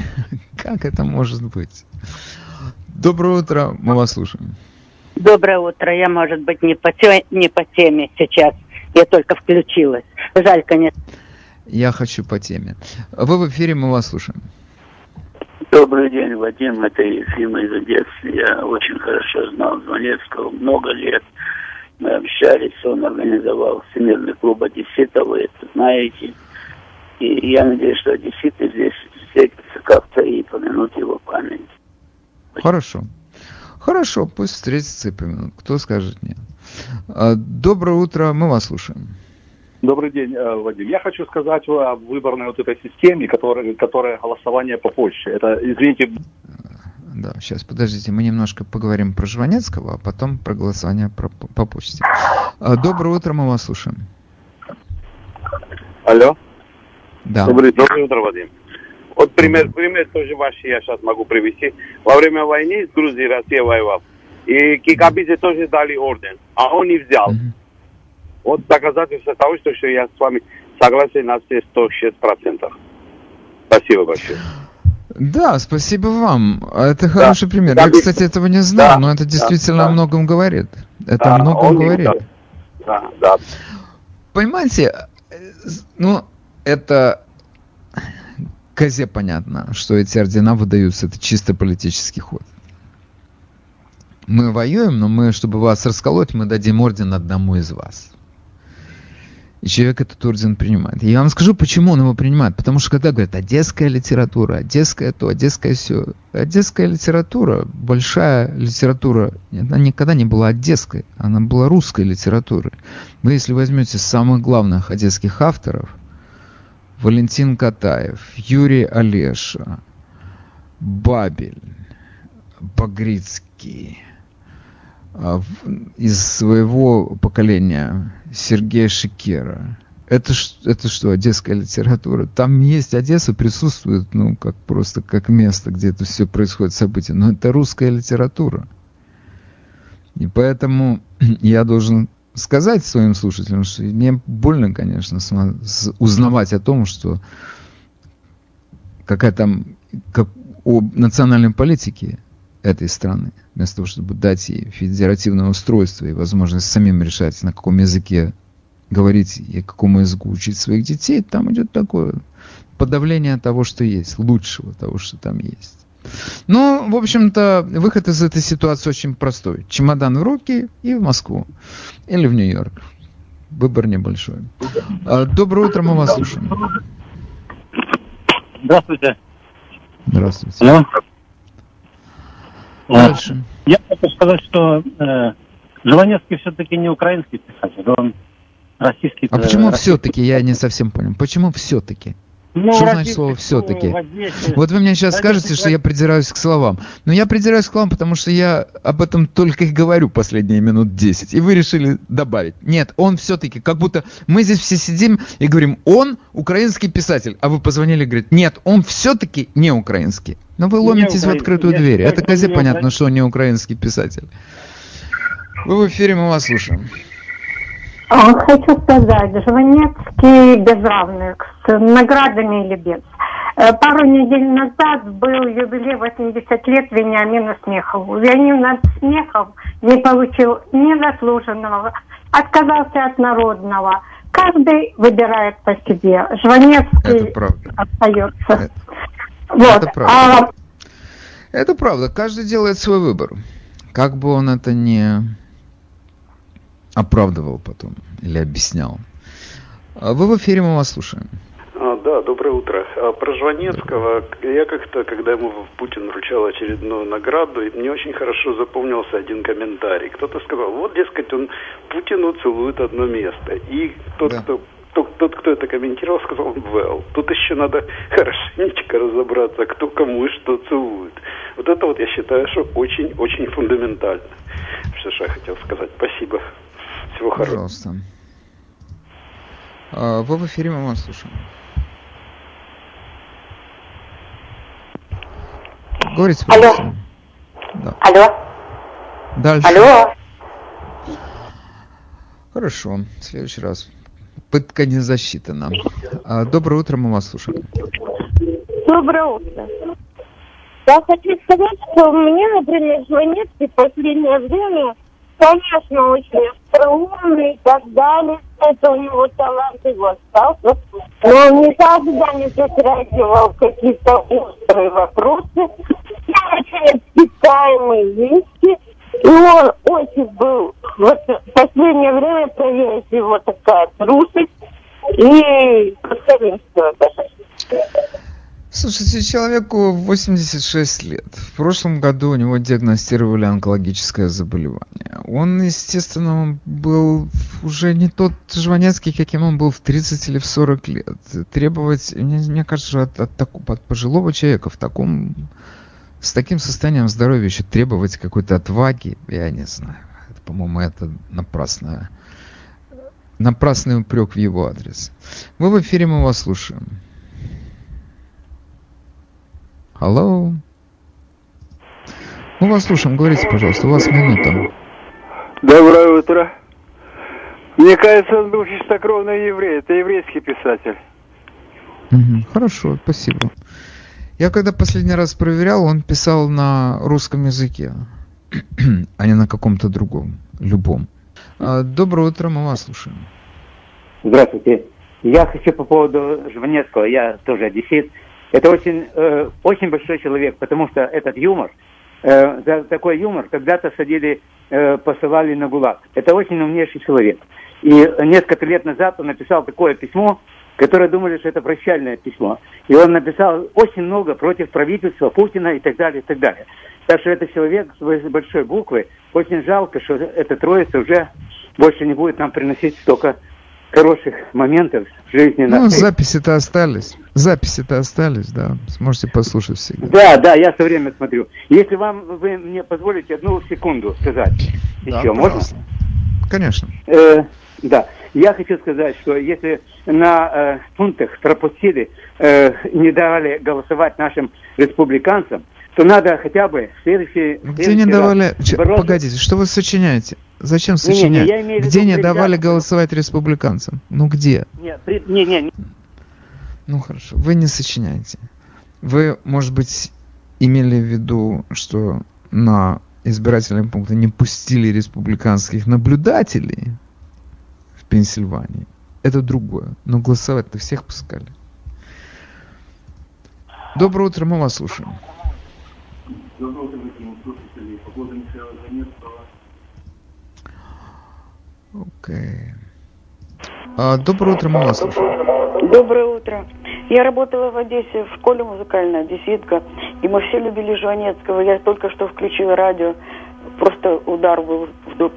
Как это может быть? Доброе утро, мы вас слушаем. Доброе утро. Я, может быть, не по, те- не по теме сейчас. Я только включилась. Жаль, конечно. Я хочу по теме. Вы в эфире, мы вас слушаем. Добрый день, Вадим. Это Ефим из Одессы. Я очень хорошо знал Звонецкого много лет. Мы общались, он организовал Всемирный клуб одесситов, вы это знаете. И я надеюсь, что одесситы здесь встретятся как-то и помянут его память. Хорошо. Хорошо, пусть встретятся и помянут. Кто скажет нет. А, Доброе утро, мы вас слушаем. Добрый день, э, Вадим. Я хочу сказать о выборной вот этой системе, которая, которая голосование по почте. Это, извините, Да, сейчас, подождите, мы немножко поговорим про Жванецкого, а потом про голосование про- по почте. А, Доброе утро, мы вас слушаем. Алло. Да. Добрый, доброе утро, Вадим. Вот пример, пример тоже ваш я сейчас могу привести. Во время войны с Грузией Россия воевала. И Кикабидзе тоже дали орден, а он не взял. Вот доказательство того, что, что я с вами согласен на все 106%. Спасибо большое. Да, спасибо вам. А Это хороший пример. Да, Я, кстати, этого не знал, да, но это да, действительно да. о многом говорит. Это Да, о многом говорит. взял. Да, да. Понимаете, э, ну, это козе понятно, что эти ордена выдаются, это чисто политический ход. Мы воюем, но мы, чтобы вас расколоть, мы дадим орден одному из вас. И человек этот орден принимает. Я вам скажу, почему он его принимает. Потому что когда говорят одесская литература, одесская то, одесская все. Одесская литература, большая литература, она никогда не была одесской, она была русской литературой. Вы если возьмете самых главных одесских авторов, Валентин Катаев, Юрий Олеша, Бабель, Багрицкий, из своего поколения Сергея Шикера. Это, это что, одесская литература? Там есть Одесса, присутствует, ну, как просто как место, где это все происходит, события. Но это русская литература. И поэтому я должен сказать своим слушателям, что мне больно, конечно, узнавать о том, что какая там как о национальной политике этой страны, вместо того, чтобы дать ей федеративное устройство и возможность самим решать, на каком языке говорить и какому языку учить своих детей, там идет такое подавление того, что есть, лучшего того, что там есть. Ну, в общем-то, выход из этой ситуации очень простой. Чемодан в руки и в Москву. Или в Нью-Йорк. Выбор небольшой. А, Доброе утро, мы вас слушаем. Здравствуйте. Здравствуйте. Алло. Дальше. Я хочу сказать, что э, Жванецкий все-таки не украинский писатель, он российский. А э, почему российский. все-таки? Я не совсем понял. Почему все-таки? Ну, что слово все-таки? Вот вы мне сейчас скажете, что я придираюсь к словам. Но я придираюсь к словам, потому что я об этом только и говорю последние минут 10. И вы решили добавить. Нет, он все-таки, как будто мы здесь все сидим и говорим, он украинский писатель. А вы позвонили и говорите, нет, он все-таки не украинский. Но вы ломитесь в открытую Я дверь. Это козе понятно, что он не украинский писатель. Вы в эфире, мы вас слушаем. А, Хочу сказать, Жванецкий без равных, с наградами или без. Э, Пару недель назад был юбилей 80 лет Вениамину Смехову. Вениамин Смехов не получил ни заслуженного, отказался от народного. Каждый выбирает по себе. Жванецкий остается. Вот. Это правда. А Это правда. Каждый делает свой выбор. Как бы он это не оправдывал потом или объяснял. А Вы в эфире, мы вас слушаем. А, да, доброе утро. А, про Жванецкого, я как-то, когда ему Путин вручал очередную награду, и мне очень хорошо запомнился один комментарий. Кто-то сказал, вот, дескать, он Путину целует одно место. И тот, Да. кто тот, тот, кто это комментировал, сказал, well, тут еще надо хорошенечко разобраться, кто кому и что целует. Вот это вот я считаю, что очень-очень фундаментально. Все, что я хотел сказать. Спасибо. Всего хорошего. Пожалуйста. А, Вы в эфире, мы вас слушаем. Говорите, Алло. пожалуйста. Да. Алло. Дальше. Алло. Хорошо, в следующий раз. Пытка не засчитана. А, Доброе утро, мы вас слушаем. Доброе утро. Я хочу сказать, что мне, например, Жванецкий в последнее время, конечно, очень остроумный и так далее. Это у него талант его остался. Но он никогда не затрагивал какие-то острые вопросы. И очень обтекаемые вещи. И он очень был, вот в последнее время появилась его такая трусость и повторимство даже. Слушайте, человеку 86 лет. В прошлом году у него диагностировали онкологическое заболевание. Он, естественно, был уже не тот Жванецкий, каким он был в 30 или в 40 лет. Требовать, мне, мне кажется, от, от, от пожилого человека в таком, с таким состоянием здоровья еще требовать какой-то отваги, я не знаю. Это, по-моему, это напрасное, напрасный упрек в его адрес. Вы в эфире, мы вас слушаем. Алло. Мы вас слушаем, говорите, пожалуйста, у вас минута. Доброе утро. Мне кажется, он был чистокровный еврей. Это еврейский писатель. Мгм, Хорошо, спасибо. Я когда последний раз проверял, он писал на русском языке, а не на каком-то другом, любом. А, Доброе утро, мы вас слушаем. Здравствуйте. Я хочу по поводу Жванецкого, я тоже одессит. Это очень, э, очень большой человек, потому что этот юмор, э, за такой юмор когда-то садили, э, посылали на ГУЛАГ. Это очень умнейший человек. И несколько лет назад он написал такое письмо, которое думали, что это прощальное письмо. И он написал очень много против правительства Путина и так далее, и так далее. Так что это человек с большой буквы. Очень жалко, что эта троица уже больше не будет нам приносить столько хороших моментов в жизни Ну, записи-то остались. Записи-то остались, да. Сможете послушать всегда. Да, да, я все время смотрю. Если вам вы мне позволите одну секунду сказать Да, еще, можно? пожалуйста. Конечно. Э, да, я хочу сказать, что если на э, пунктах пропустили, э, не давали голосовать нашим республиканцам, то надо хотя бы следующий, Ну, Где следующий не давали... Ч- бороться. Погодите, что вы сочиняете? Зачем сочинять? в виду Где не давали голосовать республиканцам? Ну где? Не, при- не, не, не. Ну хорошо, вы не сочиняете. Вы, может быть, имели в виду, что на избирательные пункты не пустили республиканских наблюдателей в Пенсильвании. Это другое. Но голосовать-то всех пускали. Доброе утро, мы вас слушаем. Окей. А, доброе утро, мы вас слушаем. Доброе утро. Я работала в Одессе в школе музыкальной, одесситка, и мы все любили Жванецкого. Я только что включила радио, просто удар был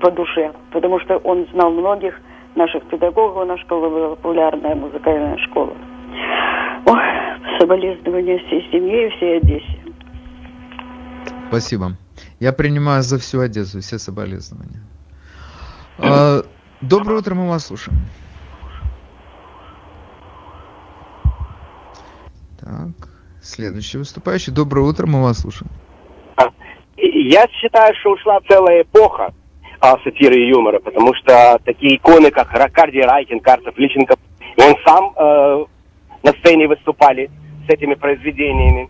по душе, потому что он знал многих наших педагогов, наша школа была популярная музыкальная школа. Ой, соболезнования всей семье и всей Одессе. Спасибо. Я принимаю за всю Одессу все соболезнования. А, доброе утро, мы вас слушаем. Так, следующий выступающий. Доброе утро, мы вас слушаем. Я считаю, что ушла целая эпоха а, сатиры и юмора, потому что такие иконы, как Ракарди Райкин, Карцев, Личенко, он сам э, на сцене выступали с этими произведениями.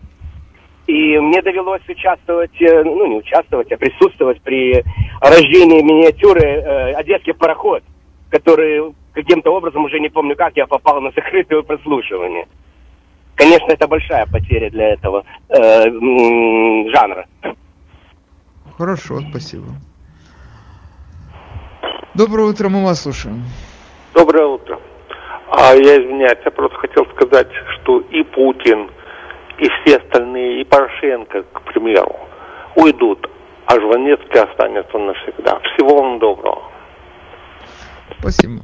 И мне довелось участвовать, э, ну не участвовать, а присутствовать при рождении миниатюры э, «Одесский пароход», который каким-то образом, уже не помню как, я попал на закрытое прослушивание. Конечно, это большая потеря для этого э, жанра. Хорошо, спасибо. Доброе утро, мы вас слушаем. Доброе утро. А я извиняюсь, я просто хотел сказать, что и Путин, и все остальные, и Порошенко, к примеру, уйдут, а Жванецкий останется навсегда. Всего вам доброго. Спасибо.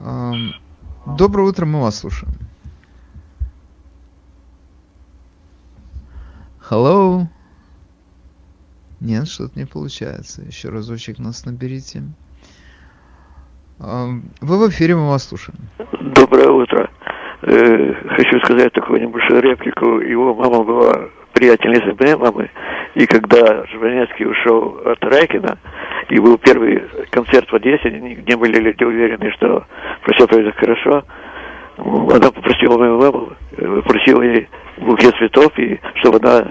Ам, Доброе утро, мы вас слушаем. Hello? Нет, что-то не получается. Еще разочек нас наберите. Ам, Вы в эфире, мы вас слушаем. Доброе утро. Э, хочу сказать такую небольшую реплику. Его мама была приятельницей моей мамы. И когда Жванецкий ушел от Райкина, и был первый концерт в Одессе, не, были люди уверены, что все пройдет хорошо, она попросила мою маму, э, попросила ей букет цветов, и чтобы она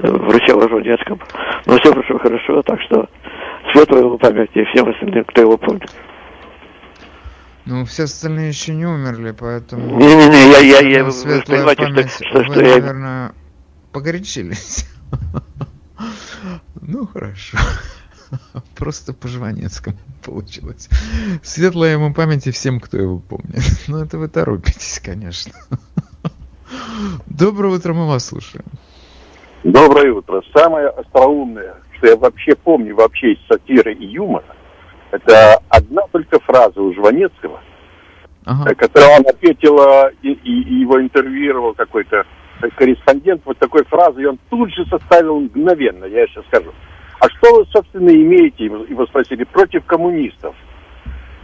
э, вручала Жванецкому. Но все прошло хорошо, так что светлая ему память и всем остальным, кто его помнит. Ну, все остальные еще не умерли, поэтому... Не-не-не, я- я- я- вы светлая понимаете, что- память. что- Вы, что я- наверное, погорячились. Ну, хорошо. Просто по Жванецкому получилось. Светлая ему память и всем, кто его помнит. Ну, это вы торопитесь, конечно. Доброе утро, мы вас слушаем. Доброе утро. Самое остроумное, что я вообще помню вообще из сатиры и юмора, это одна только фраза у Жванецкого, э, которую он ответил, э, и, и- его интервьюировал какой-то э, корреспондент вот такой фразой, и он тут же составил мгновенно, я сейчас скажу. А что вы, собственно, имеете, его спросили, против коммунистов?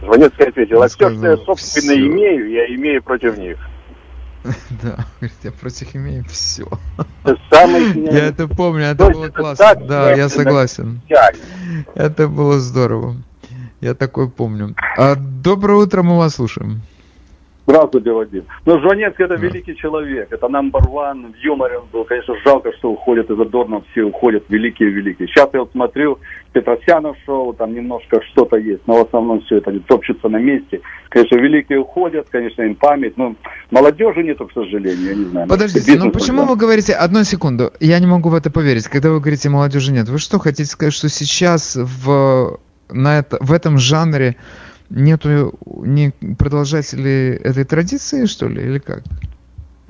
Жванецкий ответил, а все, что я, собственно, «Всё». имею, я имею против них. Да, говорит, я против имею все. Я это помню, это То было классно. Да, я согласен. Это было здорово. Я такой помню. А, доброе утро, мы вас слушаем. Здравствуйте, Вадим. Ну, Жванецкий это великий человек, это number one, в юморе он был. Конечно, жалко, что уходят из Адорна, все уходят великие-великие. Сейчас я вот смотрю, Петросянов шоу, там немножко что-то есть, но в основном все это они топчутся на месте. Конечно, великие уходят, конечно, им память, но молодежи нету, к сожалению, я не знаю. Подождите, ну почему вы говорите, одну секунду, я не могу в это поверить, когда вы говорите молодежи нет, вы что, хотите сказать, что сейчас в, на это, в этом жанре нету ни продолжателей этой традиции, что ли, или как?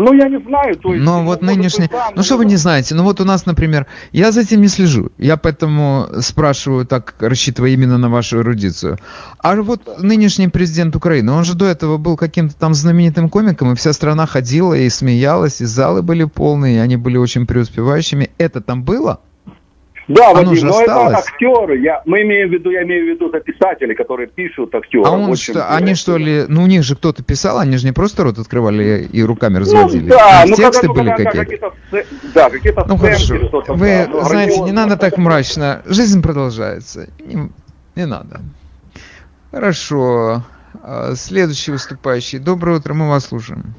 Ну, я не знаю, то есть... Но вот может нынешний... быть, да, Ну что вы не знаете? Ну вот у нас, например, я за этим не слежу. Я поэтому спрашиваю, так рассчитывая именно на вашу эрудицию. А вот нынешний президент Украины, он же до этого был каким-то там знаменитым комиком, и вся страна ходила и смеялась, и залы были полные, и они были очень преуспевающими. Это там было? Да, Оно Вадим, но это осталось. актеры. Я, мы имеем в виду, я имею в виду это писатели, которые пишут актеры. А он что, они что ли, ну у них же кто-то писал, они же не просто рот открывали и руками разводили. Ну, да, ну, тексты когда, ну, были когда какие-то. сцены, да, какие-то Ну хорошо. Вы да, ну, знаете, не надо так мрачно. Жизнь продолжается. Не, не надо. Хорошо. А, Следующий выступающий. Доброе утро, мы вас слушаем.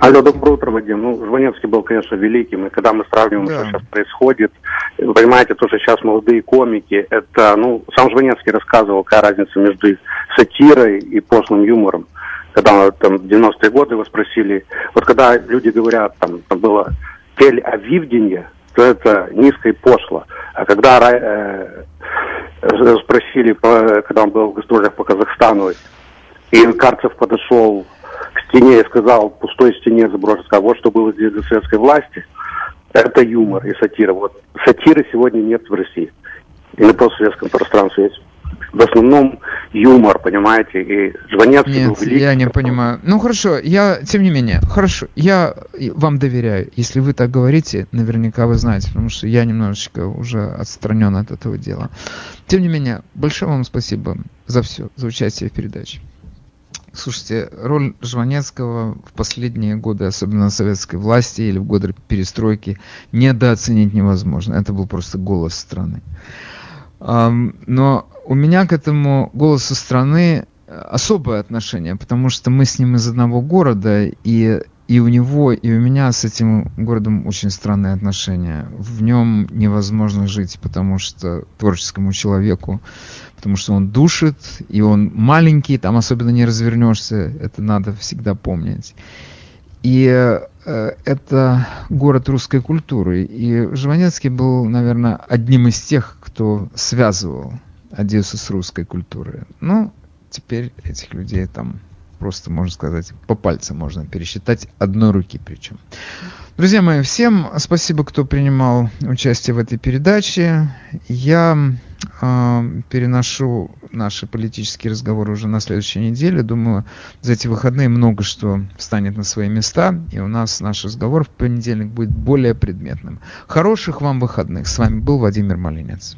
Алло, доброе утро, Вадим. Ну, Жванецкий был, конечно, великим, и когда мы сравниваем, Да. что сейчас происходит, понимаете, то, что сейчас молодые комики, это, ну, сам Жванецкий рассказывал, какая разница между сатирой и пошлым юмором. Когда там в 90-е годы его спросили, вот когда люди говорят, там, там было тель-авивденье, то это низко и пошло. А когда э, э, спросили, когда он был в гастролях по Казахстану, и Карцев подошел стене и сказал, пустой стене заброшен, сказал, вот что было здесь до советской власти. Это юмор и сатира. Вот сатиры сегодня нет в России. И на постсоветском пространстве есть. В основном юмор, понимаете, и Жванецкий был Нет, великий. я не понимаю. Ну хорошо, я, тем не менее, хорошо, я вам доверяю. Если вы так говорите, наверняка вы знаете, потому что я немножечко уже отстранен от этого дела. Тем не менее, большое вам спасибо за все, за участие в передаче. Слушайте, роль Жванецкого в последние годы, особенно советской власти или в годы перестройки, недооценить невозможно. Это был просто голос страны. Но у меня к этому голосу страны э, особое отношение, потому что мы с ним из одного города, и, и у него, и у меня с этим городом очень странные отношения. В нем невозможно жить, потому что творческому человеку, потому что он душит, и он маленький, там особенно не развернешься, это надо всегда помнить. И э, это город русской культуры. И Жванецкий был, наверное, одним из тех, кто связывал Одессу с русской культуры. Ну, теперь этих людей там просто, можно сказать, по пальцам можно пересчитать, одной руки причем. Друзья мои, всем спасибо, кто принимал участие в этой передаче. Я э, переношу наши политические разговоры уже на следующей неделе. Думаю, за эти выходные много что встанет на свои места, и у нас наш разговор в понедельник будет более предметным. Хороших вам выходных. С вами был Владимир Малинец.